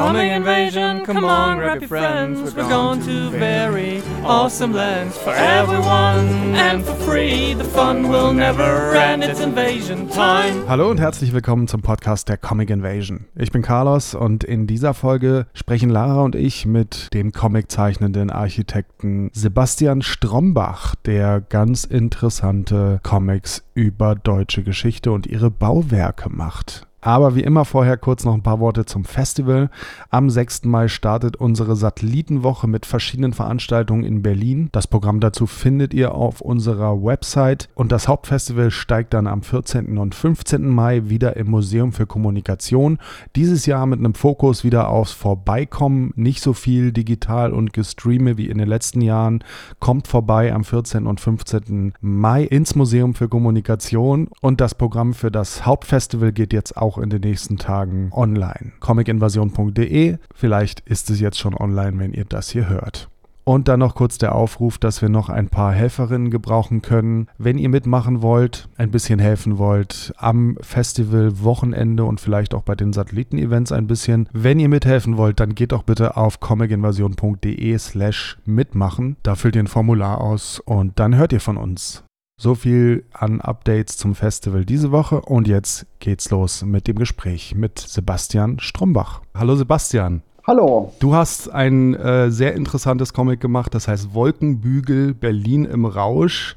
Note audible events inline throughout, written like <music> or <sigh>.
Coming invasion, come on, grab your friends. We're going to very awesome lands for everyone and for free. The fun will never end. It's invasion time. Hallo und herzlich willkommen zum Podcast der Comic Invasion. Ich bin Carlos und in dieser Folge sprechen Lara und ich mit dem Comiczeichnenden Architekten Sebastian Strombach, der ganz interessante Comics über deutsche Geschichte und ihre Bauwerke macht. Aber wie immer vorher kurz noch ein paar Worte zum Festival. Am 6. Mai startet unsere Satellitenwoche mit verschiedenen Veranstaltungen in Berlin. Das Programm dazu findet ihr auf unserer Website und das Hauptfestival steigt dann am 14. und 15. Mai wieder im Museum für Kommunikation. Dieses Jahr mit einem Fokus wieder aufs Vorbeikommen, nicht so viel digital und gestreame wie in den letzten Jahren. Kommt vorbei am 14. und 15. Mai ins Museum für Kommunikation und das Programm für das Hauptfestival geht jetzt auch in den nächsten Tagen online. comicinvasion.de, vielleicht ist es jetzt schon online, wenn ihr das hier hört. Und dann noch kurz der Aufruf, dass wir noch ein paar Helferinnen gebrauchen können. Wenn ihr mitmachen wollt, ein bisschen helfen wollt, am Festival, Wochenende und vielleicht auch bei den Satelliten-Events ein bisschen. Wenn ihr mithelfen wollt, dann geht doch bitte auf comicinvasion.de slash mitmachen. Da füllt ihr ein Formular aus und dann hört ihr von uns. So viel an Updates zum Festival diese Woche und jetzt geht's los mit dem Gespräch mit Sebastian Strombach. Hallo Sebastian. Hallo. Du hast ein äh, sehr interessantes Comic gemacht, das heißt Wolkenbügel Berlin im Rausch.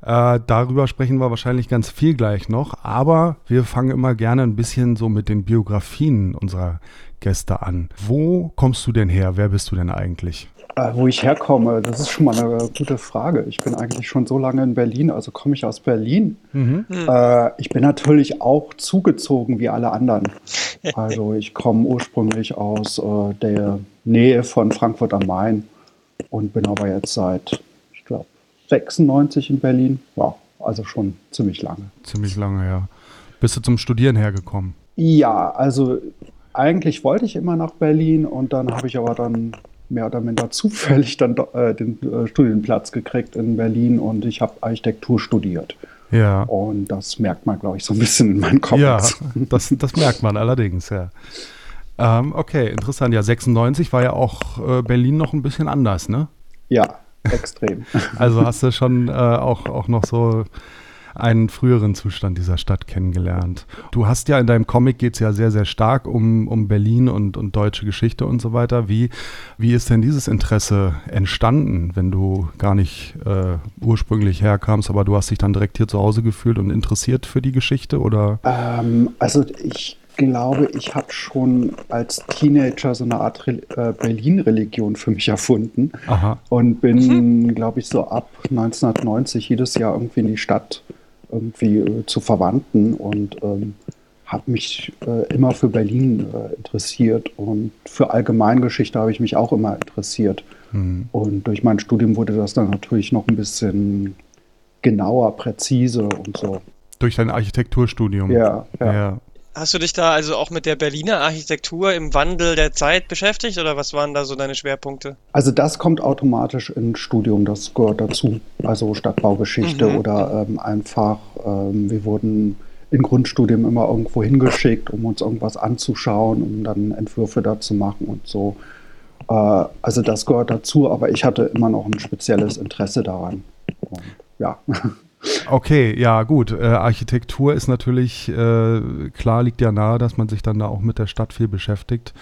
Äh, darüber sprechen wir wahrscheinlich ganz viel gleich noch, aber wir fangen immer gerne ein bisschen so mit den Biografien unserer Gäste an. Wo kommst du denn her? Wer bist du denn eigentlich? Äh, wo ich herkomme, das ist schon mal eine gute Frage. Ich bin eigentlich schon so lange in Berlin, also komme ich aus Berlin. Mhm. Äh, ich bin natürlich auch zugezogen wie alle anderen. <laughs> Also ich komme ursprünglich aus äh, der Nähe von Frankfurt am Main und bin aber jetzt seit, ich glaube, 96 in Berlin. Wow, also schon ziemlich lange. Ziemlich lange, ja. Bist du zum Studieren hergekommen? Ja, also eigentlich wollte ich immer nach Berlin und dann habe ich aber dann mehr oder minder zufällig dann äh, den äh, Studienplatz gekriegt in Berlin und ich habe Architektur studiert. Ja. Und das merkt man, glaube ich, so ein bisschen in meinen Comics. Ja, das, das merkt man allerdings, ja. Ähm, okay, interessant. Ja, 96 war ja auch äh, Berlin noch ein bisschen anders, ne? Ja, extrem. also hast du schon äh, auch, auch noch so einen früheren Zustand dieser Stadt kennengelernt. Du hast ja in deinem Comic geht es ja sehr, sehr stark um, um Berlin und, und deutsche Geschichte und so weiter. Wie, wie ist denn dieses Interesse entstanden, wenn du gar nicht äh, ursprünglich herkamst, aber du hast dich dann direkt hier zu Hause gefühlt und interessiert für die Geschichte? Oder? Ähm, also ich glaube, ich habe schon als Teenager so eine Art Re äh, Berlin-Religion für mich erfunden Aha. und bin, glaube ich, so ab 1990 jedes Jahr irgendwie in die Stadt irgendwie äh, zu Verwandten und ähm, habe mich äh, immer für Berlin äh, interessiert und für Allgemeingeschichte habe ich mich auch immer interessiert. Mhm. Und durch mein Studium wurde das dann natürlich noch ein bisschen genauer, präzise und so. Durch dein Architekturstudium? Ja, ja. ja. Hast du dich da also auch mit der Berliner Architektur im Wandel der Zeit beschäftigt oder was waren da so deine Schwerpunkte? Also das kommt automatisch ins Studium, das gehört dazu. Also Stadtbaugeschichte mhm. oder ähm, einfach, ähm, wir wurden in Grundstudien immer irgendwo hingeschickt, um uns irgendwas anzuschauen, um dann Entwürfe da zu machen und so. Äh, also das gehört dazu, aber ich hatte immer noch ein spezielles Interesse daran. Und, ja. <laughs> Okay, ja gut. Äh, Architektur ist natürlich, äh, klar liegt ja nahe, dass man sich dann da auch mit der Stadt viel beschäftigt.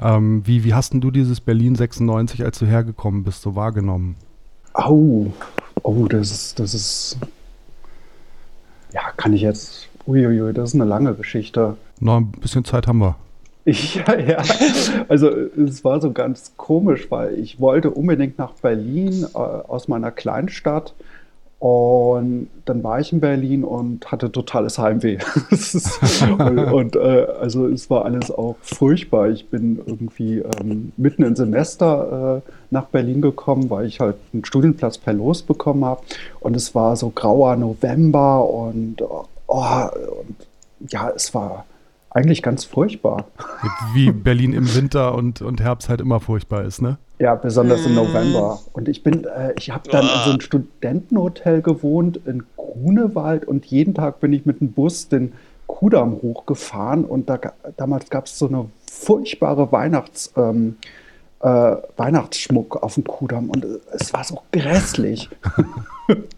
Ähm, wie, wie hast denn du dieses Berlin 96, als du hergekommen bist, so wahrgenommen? Oh, oh, das ist, das ist, ja, kann ich jetzt, uiuiui, das ist eine lange Geschichte. Noch ein bisschen Zeit haben wir. <laughs> Ja, ja. Also es war so ganz komisch, weil ich wollte unbedingt nach Berlin äh, aus meiner Kleinstadt und dann war ich in Berlin und hatte totales Heimweh. <laughs> und, und äh, also es war alles auch furchtbar. Ich bin irgendwie ähm, mitten im Semester äh, nach Berlin gekommen, weil ich halt einen Studienplatz per Los bekommen habe. Und es war so grauer November und, oh, und ja, es war eigentlich ganz furchtbar. Wie Berlin im Winter und, und Herbst halt immer furchtbar ist, ne? Ja, besonders im November. Und ich bin, äh, ich habe dann in so einem Studentenhotel gewohnt in Grunewald und jeden Tag bin ich mit dem Bus den Kudamm hochgefahren und da, damals gab es so eine furchtbare Weihnachts, ähm, äh, Weihnachtsschmuck auf dem Kudamm und es war so grässlich. <laughs>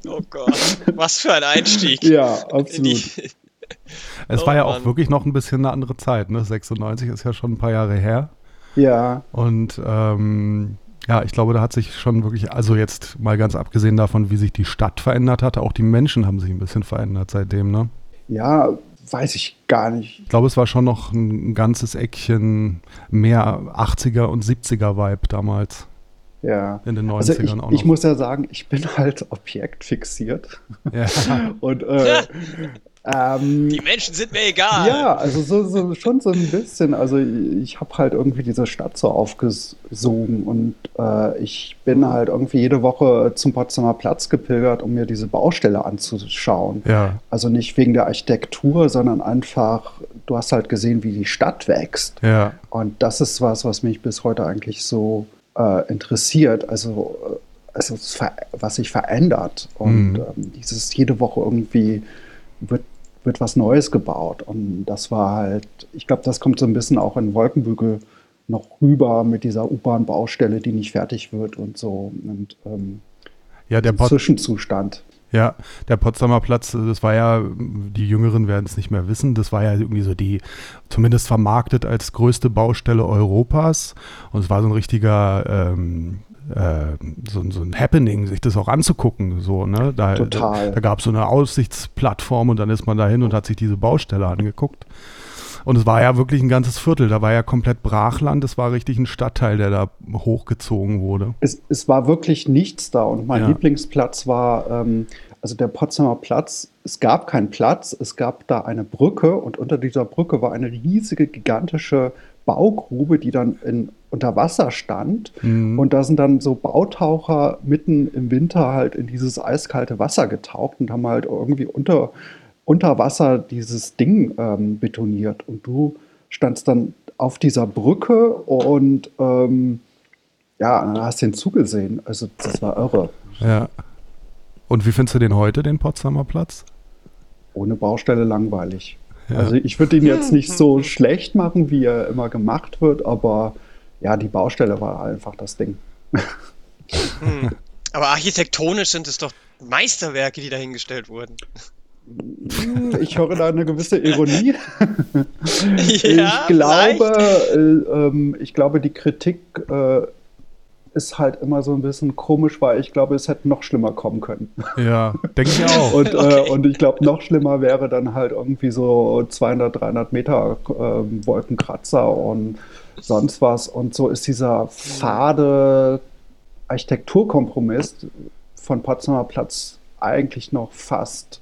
Oh Gott, was für ein Einstieg. ja, absolut. <laughs> Es Oh war ja Mann. auch wirklich noch ein bisschen eine andere Zeit. Ne? 96 ist ja schon ein paar Jahre her. Ja, Und ähm, ja, ich glaube, da hat sich schon wirklich, also jetzt mal ganz abgesehen davon, wie sich die Stadt verändert hatte, auch die Menschen haben sich ein bisschen verändert seitdem. Ne? ja, weiß ich gar nicht. Ich glaube, es war schon noch ein ganzes Eckchen mehr 80er und 70er Vibe damals. Ja. In den 90ern Also ich, auch noch. ich muss ja sagen, ich bin <laughs> halt objektfixiert. ja. <laughs> Und äh, <laughs> ähm, Die Menschen sind mir egal. ja, also so, so schon so ein bisschen. Also ich habe halt irgendwie diese Stadt so aufgesogen und äh, ich bin halt irgendwie jede Woche zum Potsdamer Platz gepilgert, um mir diese Baustelle anzuschauen. ja, Also nicht wegen der Architektur, sondern einfach, du hast halt gesehen, wie die Stadt wächst. ja, Und das ist was, was mich bis heute eigentlich so äh, interessiert. Also, also es ver- was sich verändert. Und Mhm. ähm, dieses jede Woche irgendwie wird, wird was Neues gebaut. Und das war halt, ich glaube, das kommt so ein bisschen auch in Wolkenbügel noch rüber mit dieser U-Bahn-Baustelle, die nicht fertig wird und so. Und ähm, ja, der Pod Zwischenzustand. Ja, der Potsdamer Platz, das war ja, die Jüngeren werden es nicht mehr wissen, das war ja irgendwie so die, zumindest vermarktet als größte Baustelle Europas. Und es war so ein richtiger, ähm, äh, so, so ein Happening, sich das auch anzugucken. So, ne? da, Total. Da, da gab es so eine Aussichtsplattform und dann ist man dahin und hat sich diese Baustelle angeguckt. Und es war ja wirklich ein ganzes Viertel, da war ja komplett Brachland, es war richtig ein Stadtteil, der da hochgezogen wurde. Es, es war wirklich nichts da und mein Ja. Lieblingsplatz war, ähm, also der Potsdamer Platz. Es gab keinen Platz, es gab da eine Brücke und unter dieser Brücke war eine riesige, gigantische Baugrube, die dann in, unter Wasser stand. Mhm. Und da sind dann so Bautaucher mitten im Winter halt in dieses eiskalte Wasser getaucht und haben halt irgendwie unter, unter Wasser dieses Ding ähm, betoniert. Und du standst dann auf dieser Brücke und ähm, ja, dann hast du ihn zugesehen. Also das war irre. Ja. Und wie findest du den heute, den Potsdamer Platz? Ohne Baustelle langweilig. Ja. Also ich würde ihn jetzt nicht so schlecht machen, wie er immer gemacht wird, aber ja, die Baustelle war einfach das Ding. Hm. Aber architektonisch sind es doch Meisterwerke, die dahingestellt wurden. Hm, Ich höre da eine gewisse Ironie. <laughs> Ja, ich glaube, äh, ähm, ich glaube, die Kritik äh, ist halt immer so ein bisschen komisch, weil ich glaube, es hätte noch schlimmer kommen können. Ja, denke ich auch. Und, Okay. äh, und ich glaube, noch schlimmer wäre dann halt irgendwie so 200, 300 Meter ähm, Wolkenkratzer und sonst was. Und so ist dieser fade Architekturkompromiss von Potsdamer Platz eigentlich noch fast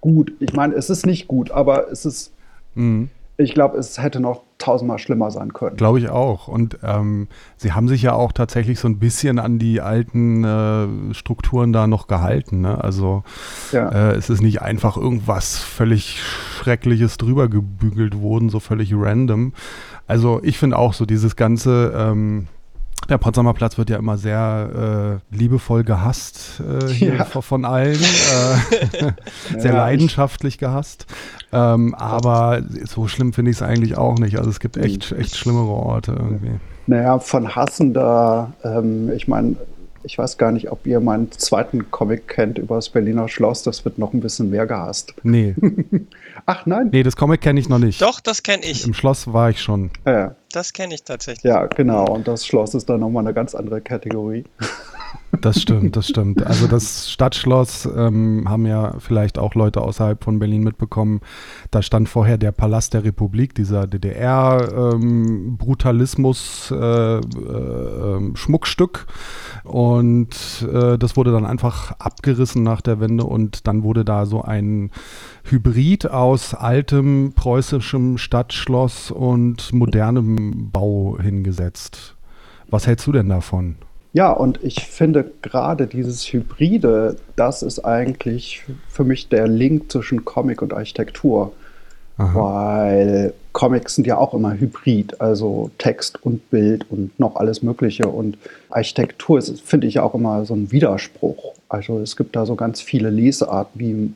gut. Ich meine, es ist nicht gut, aber es ist, Mhm. Ich glaube, es hätte noch tausendmal schlimmer sein können. Glaube ich auch. Und ähm, sie haben sich ja auch tatsächlich so ein bisschen an die alten äh, Strukturen da noch gehalten. Ne? Also Ja. äh, es ist nicht einfach irgendwas völlig Schreckliches drüber gebügelt worden, so völlig random. Also ich finde auch so dieses ganze, ähm, der Potsdamer Platz wird ja immer sehr äh, liebevoll gehasst äh, hier Ja. von- von allen. Äh, <laughs> sehr Ja, leidenschaftlich gehasst. Ähm, aber so schlimm finde ich es eigentlich auch nicht. Also es gibt echt, echt schlimmere Orte irgendwie. Naja, von Hassen da, ähm, ich meine, ich weiß gar nicht, ob ihr meinen zweiten Comic kennt über das Berliner Schloss, das wird noch ein bisschen mehr gehasst. Nee, <laughs> Ach nein? nee, das Comic kenne ich noch nicht. Doch, das kenne ich. Im Schloss war ich schon. Äh, Das kenne ich tatsächlich. ja, genau, und das Schloss ist dann nochmal eine ganz andere Kategorie. <laughs> Das stimmt, das stimmt. Also das Stadtschloss ähm, haben ja vielleicht auch Leute außerhalb von Berlin mitbekommen. Da stand vorher der Palast der Republik, dieser DDR-Brutalismus äh, äh, ähm, Schmuckstück. Und äh, das wurde dann einfach abgerissen nach der Wende und dann wurde da so ein Hybrid aus altem preußischem Stadtschloss und modernem Bau hingesetzt. Was hältst du denn davon? Ja, und ich finde gerade dieses Hybride, das ist eigentlich für mich der Link zwischen Comic und Architektur. Aha. weil Comics sind ja auch immer hybrid, also Text und Bild und noch alles Mögliche. Und Architektur ist, finde ich, auch immer so ein Widerspruch. Also es gibt da so ganz viele Lesarten, wie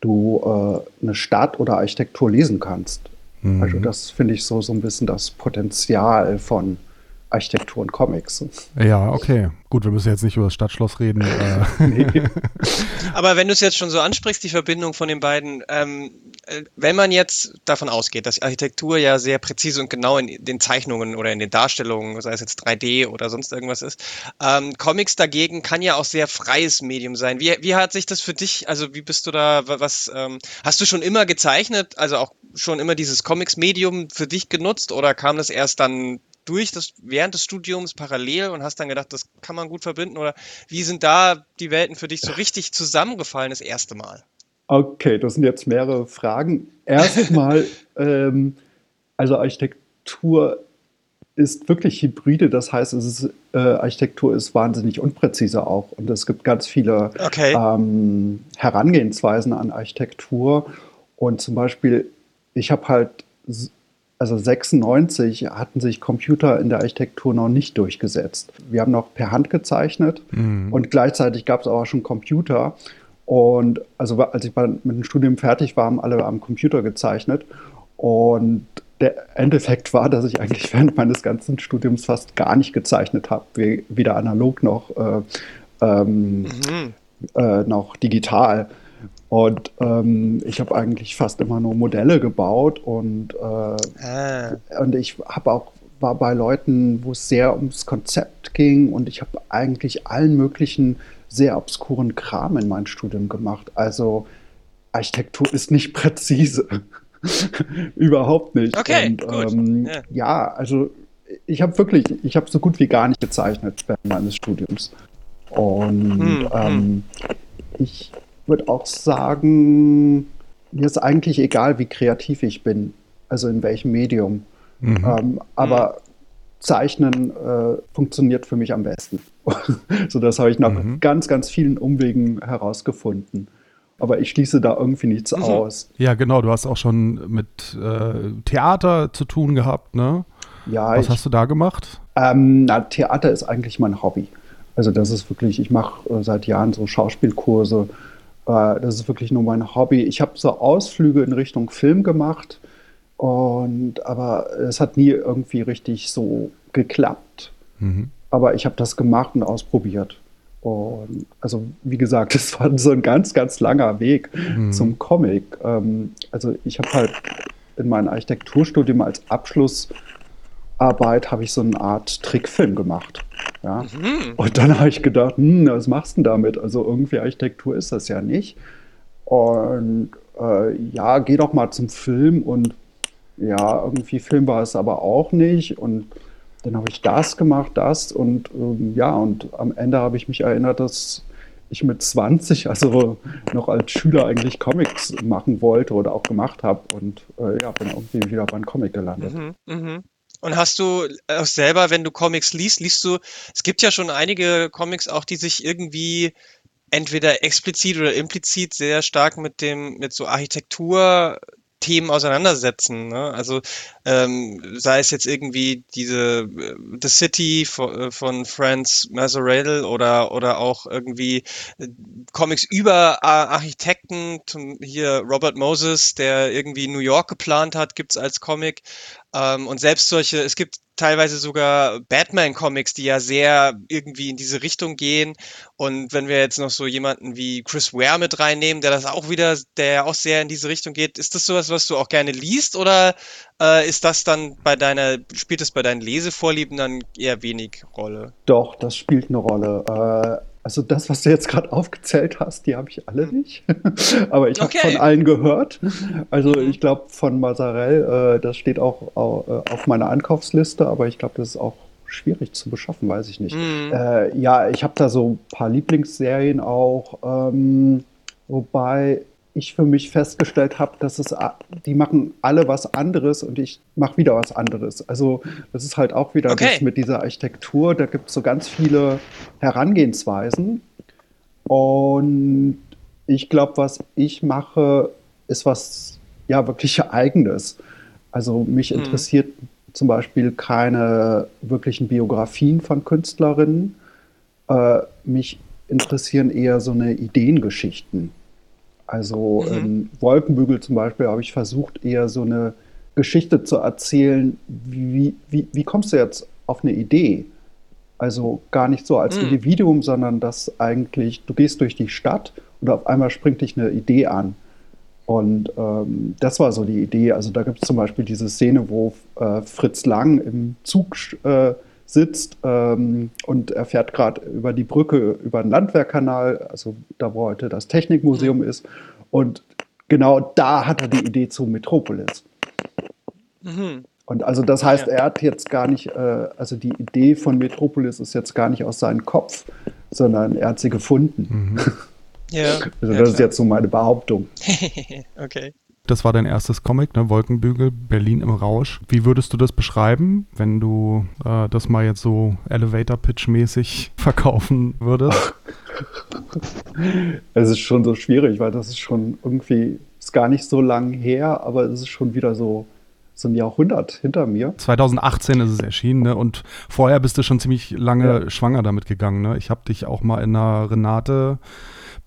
du äh, eine Stadt oder Architektur lesen kannst. Mhm. Also das finde ich so, so ein bisschen das Potenzial von Architektur und Comics. Ja, okay. Gut, wir müssen jetzt nicht über das Stadtschloss reden. Äh. <laughs> nee. Aber wenn du es jetzt schon so ansprichst, die Verbindung von den beiden, ähm, äh, wenn man jetzt davon ausgeht, dass Architektur ja sehr präzise und genau in den Zeichnungen oder in den Darstellungen, sei es jetzt 3D oder sonst irgendwas ist, ähm, Comics dagegen kann ja auch sehr freies Medium sein. Wie, wie hat sich das für dich, also wie bist du da, was, ähm, hast du schon immer gezeichnet, also auch schon immer dieses Comics-Medium für dich genutzt oder kam das erst dann durch das, während des Studiums parallel und hast dann gedacht, das kann man gut verbinden? Oder wie sind da die Welten für dich so richtig zusammengefallen das erste Mal? Okay, das sind jetzt mehrere Fragen. Erstmal, <laughs> ähm, also Architektur ist wirklich hybride, das heißt, es ist, äh, Architektur ist wahnsinnig unpräzise auch und es gibt ganz viele okay. ähm, Herangehensweisen an Architektur und zum Beispiel, ich habe halt also 96 hatten sich Computer in der Architektur noch nicht durchgesetzt. Wir haben noch per Hand gezeichnet mhm. und gleichzeitig gab es aber schon Computer. Und also als ich mit dem Studium fertig war, haben alle am Computer gezeichnet. Und der Endeffekt war, dass ich eigentlich <laughs> während meines ganzen Studiums fast gar nicht gezeichnet habe, weder analog noch, äh, ähm, mhm. äh, noch digital. Und ähm, ich habe eigentlich fast immer nur Modelle gebaut und, äh, ah. und ich habe auch war bei Leuten, wo es sehr ums Konzept ging und ich habe eigentlich allen möglichen sehr obskuren Kram in mein Studium gemacht. Also Architektur ist nicht <laughs> präzise. <laughs> Überhaupt nicht. Okay, und, ähm, ja. ja. also ich habe wirklich, ich habe so gut wie gar nicht gezeichnet während meines Studiums. Und hm, ähm, hm. ich würde auch sagen, mir ist eigentlich egal, wie kreativ ich bin, also in welchem Medium. Mhm. Ähm, aber mhm. Zeichnen äh, funktioniert für mich am besten. <laughs> so, das habe ich nach mhm. ganz, ganz vielen Umwegen herausgefunden. Aber ich schließe da irgendwie nichts mhm. aus. Ja, genau. Du hast auch schon mit äh, Theater zu tun gehabt, ne? Ja. Was ich, hast du da gemacht? Ähm, na, Theater ist eigentlich mein Hobby. Also das ist wirklich, ich mache äh, seit Jahren so Schauspielkurse äh, das ist wirklich nur mein Hobby. Ich habe so Ausflüge in Richtung Film gemacht, und, aber es hat nie irgendwie richtig so geklappt. Mhm. Aber ich habe das gemacht und ausprobiert. Und also wie gesagt, <laughs> es war so ein ganz, ganz langer Weg mhm. zum Comic. Ähm, also ich habe halt in meinem Architekturstudium als Abschluss Arbeit habe ich so eine Art Trickfilm gemacht. Ja? Mhm. Und dann habe ich gedacht, hm, was machst du denn damit? Also irgendwie Architektur ist das ja nicht. Und äh, ja, geh doch mal zum Film und ja, irgendwie Film war es aber auch nicht. Und dann habe ich das gemacht, das und ähm, ja, und am Ende habe ich mich erinnert, dass ich mit 20, also noch als Schüler eigentlich Comics machen wollte oder auch gemacht habe und äh, ja, bin irgendwie wieder beim Comic gelandet. Mhm, mh. Und hast du auch selber, wenn du Comics liest, liest du, es gibt ja schon einige Comics auch, die sich irgendwie entweder explizit oder implizit sehr stark mit dem, mit so Architektur Themen auseinandersetzen. Ne? Also ähm, sei es jetzt irgendwie diese äh, The City von, äh, von Franz Mazzarell oder oder auch irgendwie äh, Comics über Architekten, hier Robert Moses, der irgendwie New York geplant hat, gibt's als Comic. Ähm, und selbst solche, es gibt teilweise sogar Batman-Comics, die ja sehr irgendwie in diese Richtung gehen. Und wenn wir jetzt noch so jemanden wie Chris Ware mit reinnehmen, der das auch wieder, der auch sehr in diese Richtung geht, ist das sowas, was du auch gerne liest oder äh, ist das dann bei deiner, spielt es bei deinen Lesevorlieben dann eher wenig Rolle? Doch, das spielt eine Rolle. Äh, also das, was du jetzt gerade aufgezählt hast, die habe ich alle nicht. <laughs> Aber ich habe okay. von allen gehört. Also mhm. ich glaube von Mazarell, äh, das steht auch äh, auf meiner Einkaufsliste, aber ich glaube, das ist auch schwierig zu beschaffen, weiß ich nicht. Mhm. Äh, ja, ich habe da so ein paar Lieblingsserien auch, ähm, wobei ich für mich festgestellt habe, dass es, die machen alle was anderes und ich mache wieder was anderes. Also das ist halt auch wieder okay. das mit dieser Architektur. Da gibt es so ganz viele Herangehensweisen. Und ich glaube, was ich mache, ist was ja wirklich Eigenes. Also mich mhm. interessiert zum Beispiel keine wirklichen Biografien von Künstlerinnen. Äh, mich interessieren eher so eine Ideengeschichten. Also mhm. in Wolkenbügel zum Beispiel habe ich versucht, eher so eine Geschichte zu erzählen. Wie, wie, wie kommst du jetzt auf eine Idee? Also gar nicht so als mhm. Individuum, sondern dass eigentlich, du gehst durch die Stadt und auf einmal springt dich eine Idee an. Und ähm, das war so die Idee. Also da gibt es zum Beispiel diese Szene, wo äh, Fritz Lang im Zug äh, sitzt ähm, und er fährt gerade über die Brücke über den Landwehrkanal, also da wo heute das Technikmuseum ist. Und genau da hat er die Idee zu Metropolis. Mhm. Und also das heißt, er hat jetzt gar nicht, äh, also die Idee von Metropolis ist jetzt gar nicht aus seinem Kopf, sondern er hat sie gefunden. Mhm. <laughs> Ja. Also ja, das ist jetzt so meine Behauptung. <laughs> okay. Das war dein erstes Comic, ne? Wolkenbügel, Berlin im Rausch. Wie würdest du das beschreiben, wenn du äh, das mal jetzt so Elevator-Pitch-mäßig <laughs> verkaufen würdest? <laughs> Es ist schon so schwierig, weil das ist schon irgendwie, ist gar nicht so lang her, aber es ist schon wieder so, so ein Jahrhundert hinter mir. 2018 ist es erschienen, ne? Und vorher bist du schon ziemlich lange ja. schwanger damit gegangen, ne? Ich habe dich auch mal in einer Renate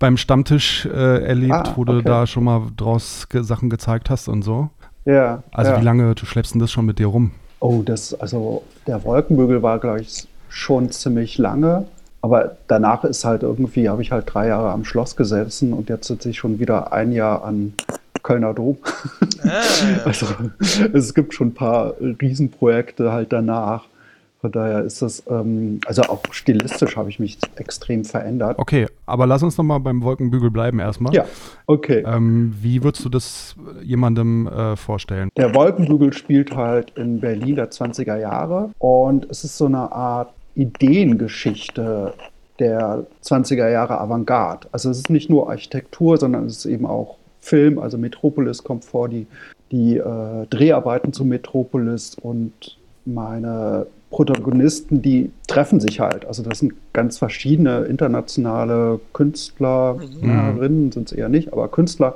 beim Stammtisch äh, erlebt, ah, wo du da schon mal draus ge Sachen gezeigt hast und so. Ja. Also ja. wie lange du schleppst denn das schon mit dir rum? Oh, das, also der Wolkenbügel war, glaube ich, schon ziemlich lange. Aber danach ist halt irgendwie, habe ich halt drei Jahre am Schloss gesessen und jetzt sitze ich schon wieder ein Jahr an Kölner Dom. Ah. <laughs> also es gibt schon ein paar Riesenprojekte halt danach. Von daher ist das, ähm, also auch stilistisch habe ich mich extrem verändert. Okay, aber lass uns nochmal beim Wolkenbügel bleiben erstmal. Ja, okay. Ähm, wie würdest du das jemandem äh, vorstellen? Der Wolkenbügel spielt halt in Berlin der 20er Jahre und es ist so eine Art Ideengeschichte der 20er Jahre Avantgarde. Also es ist nicht nur Architektur, sondern es ist eben auch Film, also Metropolis kommt vor, die, die äh, Dreharbeiten zu Metropolis und meine Protagonisten, die treffen sich halt. Also das sind ganz verschiedene internationale Künstlerinnen, mhm. sind es eher nicht, aber Künstler.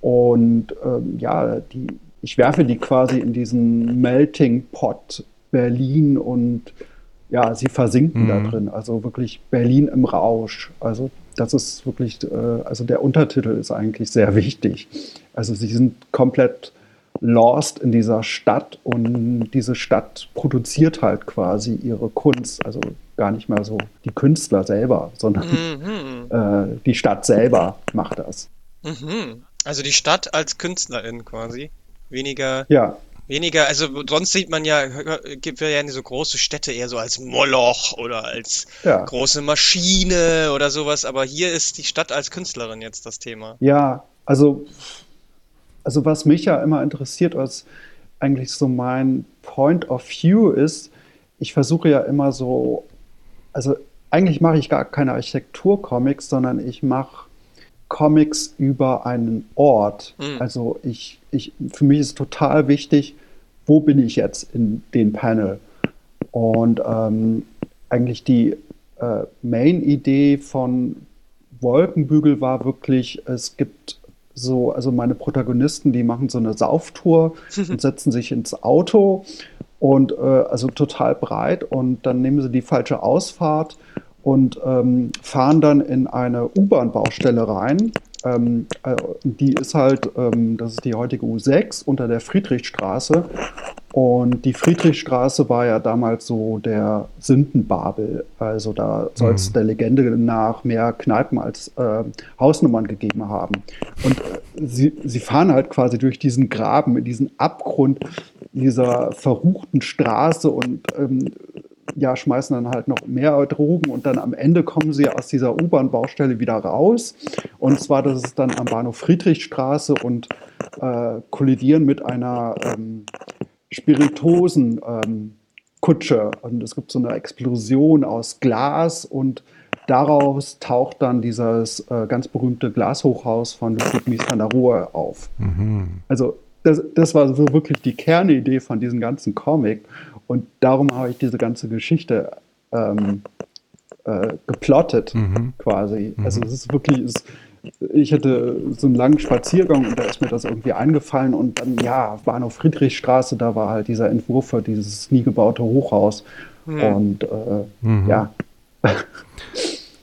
Und ähm, ja, die, ich werfe die quasi in diesen Melting Pot Berlin und ja, sie versinken mhm. da drin. Also wirklich Berlin im Rausch. Also das ist wirklich, äh, also der Untertitel ist eigentlich sehr wichtig. Also sie sind komplett lost in dieser Stadt und diese Stadt produziert halt quasi ihre Kunst, also gar nicht mehr so die Künstler selber, sondern mhm. äh, die Stadt selber macht das. Mhm. Also die Stadt als Künstlerin quasi, weniger. Ja. Weniger, also sonst sieht man ja, gibt ja so große Städte eher so als Moloch oder als ja. große Maschine oder sowas, aber hier ist die Stadt als Künstlerin jetzt das Thema. Ja, also also was mich ja immer interessiert, was eigentlich so mein Point of View ist, ich versuche ja immer so, also eigentlich mache ich gar keine Architekturcomics, sondern ich mache Comics über einen Ort. Mhm. Also ich, ich, für mich ist total wichtig, wo bin ich jetzt in den Panel? Und ähm, eigentlich die äh, Main-Idee von Wolkenbügel war wirklich, es gibt so, also meine Protagonisten, die machen so eine Sauftour <laughs> und setzen sich ins Auto und äh, also total breit und dann nehmen sie die falsche Ausfahrt und ähm, fahren dann in eine U-Bahn-Baustelle rein. Ähm, äh, die ist halt, ähm, das ist die heutige U6 unter der Friedrichstraße und die Friedrichstraße war ja damals so der Sündenbabel. Also da soll es mhm. der Legende nach mehr Kneipen als äh, Hausnummern gegeben haben. Und äh, sie, sie fahren halt quasi durch diesen Graben, in diesen Abgrund dieser verruchten Straße und ähm, ja, schmeißen dann halt noch mehr Drogen und dann am Ende kommen sie aus dieser U-Bahn-Baustelle wieder raus. Und zwar, das ist dann am Bahnhof Friedrichstraße und äh, kollidieren mit einer ähm, Spiritosen ähm, Kutsche und es gibt so eine Explosion aus Glas und daraus taucht dann dieses äh, ganz berühmte Glashochhaus von Ludwig Mies van der Rohe auf. Mhm. Also das, das war so wirklich die Kernidee von diesem ganzen Comic und darum habe ich diese ganze Geschichte ähm, äh, geplottet mhm. quasi. Mhm. Also es ist wirklich, es, ich hatte so einen langen Spaziergang und da ist mir das irgendwie eingefallen und dann, ja, Bahnhof Friedrichstraße, da war halt dieser Entwurf für dieses nie gebaute Hochhaus. Mhm. Und äh, mhm. ja.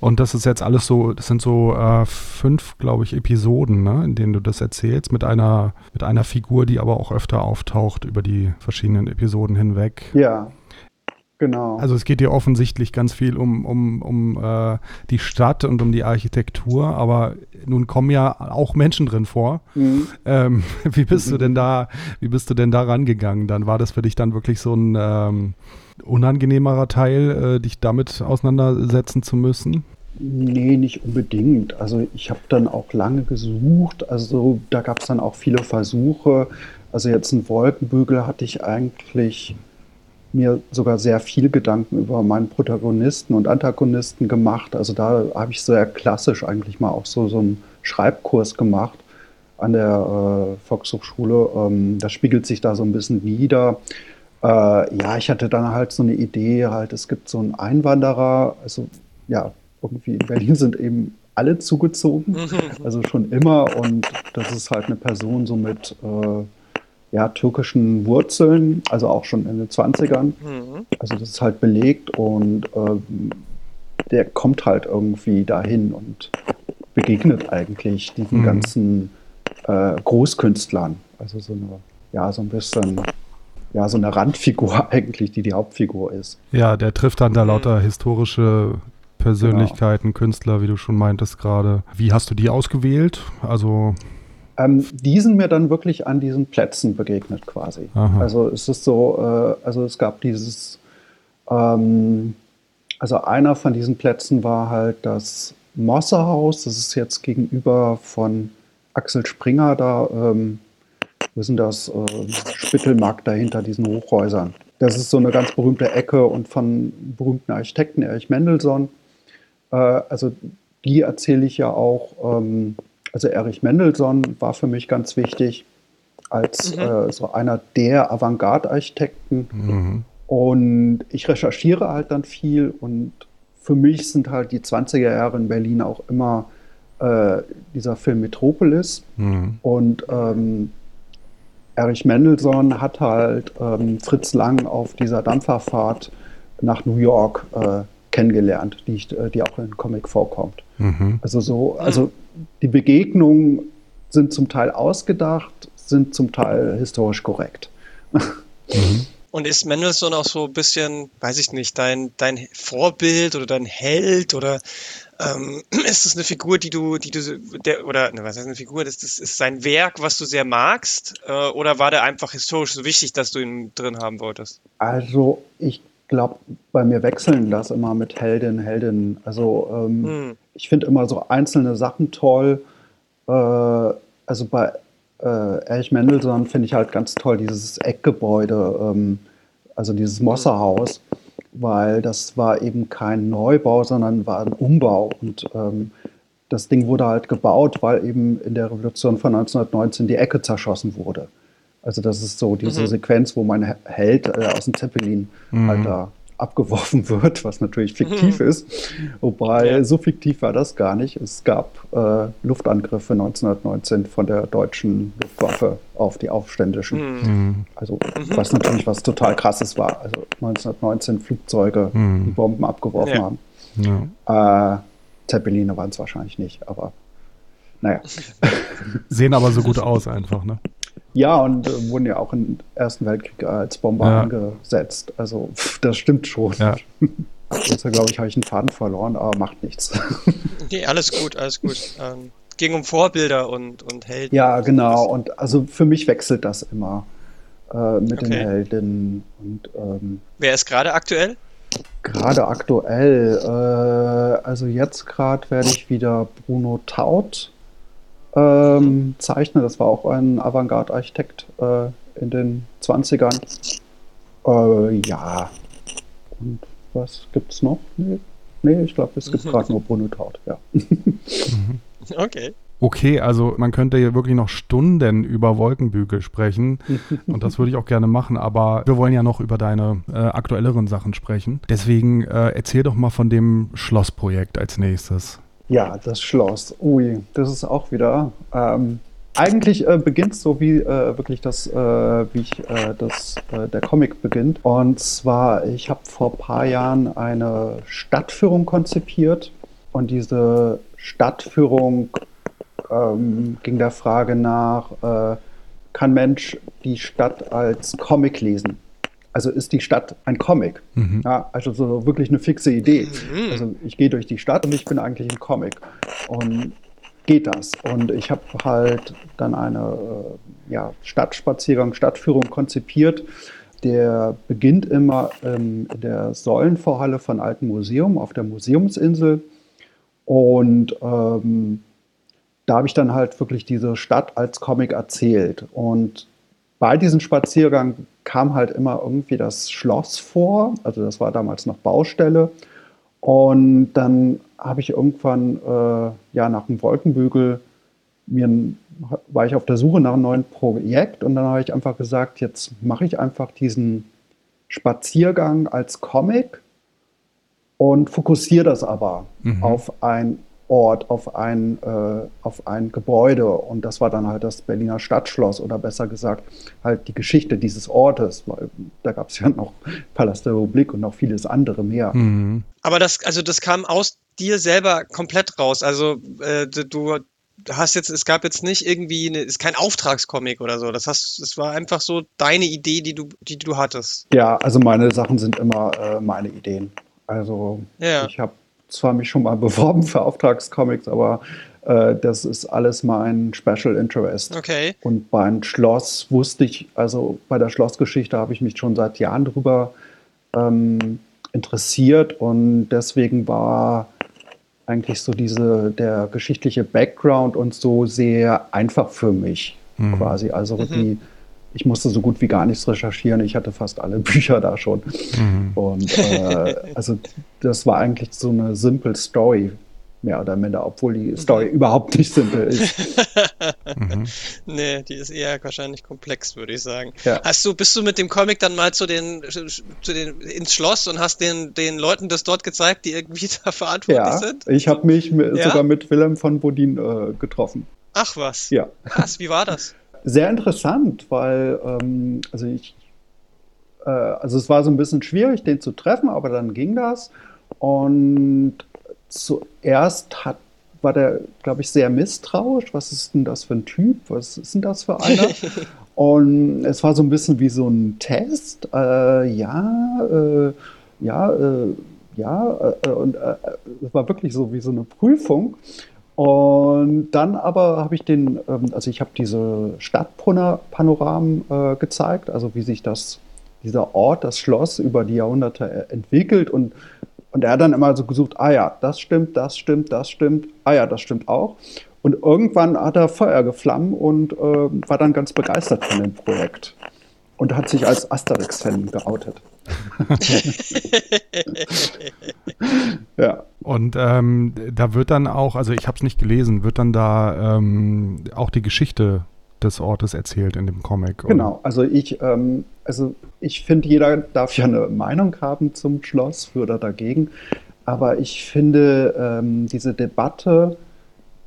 Und das ist jetzt alles so, das sind so äh, fünf, glaube ich, Episoden, ne, in denen du das erzählst, mit einer, mit einer Figur, die aber auch öfter auftaucht über die verschiedenen Episoden hinweg. Ja. Genau. Also es geht dir offensichtlich ganz viel um, um, um äh, die Stadt und um die Architektur, aber nun kommen ja auch Menschen drin vor. Mhm. Ähm, <laughs> wie bist mhm. du denn da, wie bist du denn da rangegangen? Dann war das für dich dann wirklich so ein ähm, unangenehmerer Teil, äh, dich damit auseinandersetzen zu müssen? Nee, nicht unbedingt. Also ich habe dann auch lange gesucht. Also da gab es dann auch viele Versuche. Also jetzt einen Wolkenbügel hatte ich eigentlich mir sogar sehr viel Gedanken über meinen Protagonisten und Antagonisten gemacht. Also da habe ich sehr klassisch eigentlich mal auch so, so einen Schreibkurs gemacht an der äh, Volkshochschule. Ähm, das spiegelt sich da so ein bisschen nieder. Äh, ja, ich hatte dann halt so eine Idee, halt, es gibt so einen Einwanderer, also ja, irgendwie in Berlin sind eben alle zugezogen, also schon immer und das ist halt eine Person so mit äh, ja, türkischen Wurzeln, also auch schon in den 20ern. Mhm. Also das ist halt belegt und äh, der kommt halt irgendwie dahin und begegnet eigentlich diesen mhm. ganzen äh, Großkünstlern. Also so eine, ja, so ein bisschen, ja, so eine Randfigur <laughs> eigentlich, die die Hauptfigur ist. Ja, der trifft dann da mhm. lauter historische Persönlichkeiten, genau. Künstler, wie du schon meintest gerade. Wie hast du die ausgewählt? Also ähm, die sind mir dann wirklich an diesen Plätzen begegnet quasi. Aha. Also es ist so, äh, also es gab dieses, ähm, also einer von diesen Plätzen war halt das Mossehaus, das ist jetzt gegenüber von Axel Springer da, ähm, wo ist denn das, äh, Spittelmarkt dahinter diesen Hochhäusern. Das ist so eine ganz berühmte Ecke und von berühmten Architekten Erich Mendelssohn. Äh, also die erzähle ich ja auch ähm, also Erich Mendelssohn war für mich ganz wichtig als mhm. äh, so einer der Avantgarde-Architekten. Mhm. Und ich recherchiere halt dann viel und für mich sind halt die 20er Jahre in Berlin auch immer äh, dieser Film Metropolis. Mhm. Und ähm, Erich Mendelssohn hat halt ähm, Fritz Lang auf dieser Dampferfahrt nach New York äh, kennengelernt, die, ich, äh, die auch in Comic vorkommt. Mhm. Also so, also die Begegnungen sind zum Teil ausgedacht, sind zum Teil historisch korrekt. Mhm. Und ist Mendelssohn auch so ein bisschen, weiß ich nicht, dein, dein Vorbild oder dein Held oder ähm, <clears throat> ist das eine Figur, die du, die du, der, oder ne, was heißt eine Figur? Das, das ist sein Werk, was du sehr magst? Äh, oder war der einfach historisch so wichtig, dass du ihn drin haben wolltest? Also ich glaube, bei mir wechseln das immer mit Heldin, Heldin. Also ähm, hm. ich finde immer so einzelne Sachen toll. Äh, also bei äh, Erich Mendelssohn finde ich halt ganz toll dieses Eckgebäude, ähm, also dieses Mosserhaus, weil das war eben kein Neubau, sondern war ein Umbau. Und ähm, das Ding wurde halt gebaut, weil eben in der Revolution von 1919 die Ecke zerschossen wurde. Also das ist so diese mhm. Sequenz, wo mein Held äh, aus dem Zeppelin mhm. halt da abgeworfen <laughs> wird, was natürlich fiktiv mhm. ist. Wobei ja. so fiktiv war das gar nicht. Es gab äh, Luftangriffe 1919 von der deutschen Luftwaffe auf die Aufständischen. Mhm. mhm. Also mhm. was natürlich was total krasses war. Also 1919 Flugzeuge, die Bomben abgeworfen ja. haben. Ja. Äh, Zeppeline waren es wahrscheinlich nicht, aber naja. Sehen aber so gut aus einfach, ne? Ja, und äh, wurden ja auch im Ersten Weltkrieg als Bomber ja. eingesetzt. Also pff, das stimmt schon. Ja. <laughs> Jetzt, glaube ich, habe ich einen Faden verloren, aber macht nichts. <laughs> Nee, alles gut, alles gut. Ähm, ging um Vorbilder und, und Helden. Ja, genau. Und also für mich wechselt das immer äh, mit okay. den Helden. Und, ähm, Wer ist gerade aktuell? Gerade aktuell. Äh, also jetzt gerade werde ich wieder Bruno Taut ähm, zeichne. Das war auch ein Avantgarde-Architekt äh, in den 20ern. Äh, ja. Und was gibt's noch? Nee, nee ich glaube, es gibt <laughs> gerade nur Brunnetaut, ja. <laughs> okay. Okay, also man könnte hier wirklich noch Stunden über Wolkenbügel sprechen <laughs> und das würde ich auch gerne machen, aber wir wollen ja noch über deine äh, aktuelleren Sachen sprechen. Deswegen äh, erzähl doch mal von dem Schlossprojekt als nächstes. Ja, das Schloss. Ui, das ist auch wieder. Ähm, eigentlich äh, beginnt so wie äh, wirklich das, äh, wie ich äh, das, äh, der Comic beginnt. Und zwar, ich habe vor ein paar Jahren eine Stadtführung konzipiert und diese Stadtführung ähm, ging der Frage nach, äh, kann Mensch die Stadt als Comic lesen? Also ist die Stadt ein Comic? Mhm. Ja, also so wirklich eine fixe Idee. Mhm. Also ich gehe durch die Stadt und ich bin eigentlich ein Comic. Und geht das? Und ich habe halt dann eine äh, ja, Stadtspaziergang, Stadtführung konzipiert. Der beginnt immer ähm, in der Säulenvorhalle von Alten Museum auf der Museumsinsel. Und ähm, da habe ich dann halt wirklich diese Stadt als Comic erzählt. Und bei diesem Spaziergang kam halt immer irgendwie das Schloss vor. Also das war damals noch Baustelle. Und dann habe ich irgendwann äh, ja nach dem Wolkenbügel mir war ich auf der Suche nach einem neuen Projekt und dann habe ich einfach gesagt, jetzt mache ich einfach diesen Spaziergang als Comic und fokussiere das aber mhm. auf ein Ort, auf ein, äh, auf ein Gebäude. Und das war dann halt das Berliner Stadtschloss oder besser gesagt halt die Geschichte dieses Ortes, weil da gab es ja noch Palast der Republik und noch vieles andere mehr. Mhm. Aber das, also das kam aus dir selber komplett raus. Also äh, du hast jetzt, es gab jetzt nicht irgendwie, eine, ist kein Auftragscomic oder so. Das heißt, es war einfach so deine Idee, die du, die du hattest. Ja, also meine Sachen sind immer äh, meine Ideen. Also ja. ich habe zwar mich schon mal <laughs> beworben für Auftragscomics, aber äh, das ist alles mein Special Interest. Okay. Und beim Schloss wusste ich, also bei der Schlossgeschichte habe ich mich schon seit Jahren drüber ähm, interessiert und deswegen war eigentlich so diese, der geschichtliche Background und so sehr einfach für mich mhm. quasi. Also mhm. die ich musste so gut wie gar nichts recherchieren. Ich hatte fast alle <laughs> Bücher da schon. Mhm. Und äh, also das war eigentlich so eine simple Story, mehr oder minder, obwohl die Story mhm. überhaupt nicht simpel ist. <laughs> mhm. Nee, die ist eher wahrscheinlich komplex, würde ich sagen. Ja. Hast du, bist du mit dem Comic dann mal zu den, zu den ins Schloss und hast den, den Leuten das dort gezeigt, die irgendwie <laughs> da verantwortlich ja, sind? Ich habe mich ja? sogar mit Willem von Bodin äh, getroffen. Ach was. Ja. Krass, wie war das? Sehr interessant, weil ähm, also ich äh, also es war so ein bisschen schwierig, den zu treffen, aber dann ging das. Und zuerst hat, war der, glaube ich, sehr misstrauisch. Was ist denn das für ein Typ? Was ist denn das für einer? <laughs> Und es war so ein bisschen wie so ein Test. Äh, ja, äh, ja, äh, ja, äh, und äh, es war wirklich so wie so eine Prüfung. Und dann aber habe ich den, ähm, also ich habe diese Stadtpanoramen äh, gezeigt, also wie sich das, dieser Ort, das Schloss über die Jahrhunderte äh, entwickelt und, und er hat dann immer so gesucht, ah ja, das stimmt, das stimmt, das stimmt, ah ja, das stimmt auch. Und irgendwann hat er Feuer geflammen und äh, war dann ganz begeistert von dem Projekt und hat sich als Asterix-Fan geoutet. <laughs> ja. Und ähm, da wird dann auch, also ich habe es nicht gelesen, wird dann da ähm, auch die Geschichte des Ortes erzählt in dem Comic. Oder? Genau, also ich, ähm, also ich finde, jeder darf ja eine Meinung haben zum Schloss, für oder dagegen. Aber ich finde ähm, diese Debatte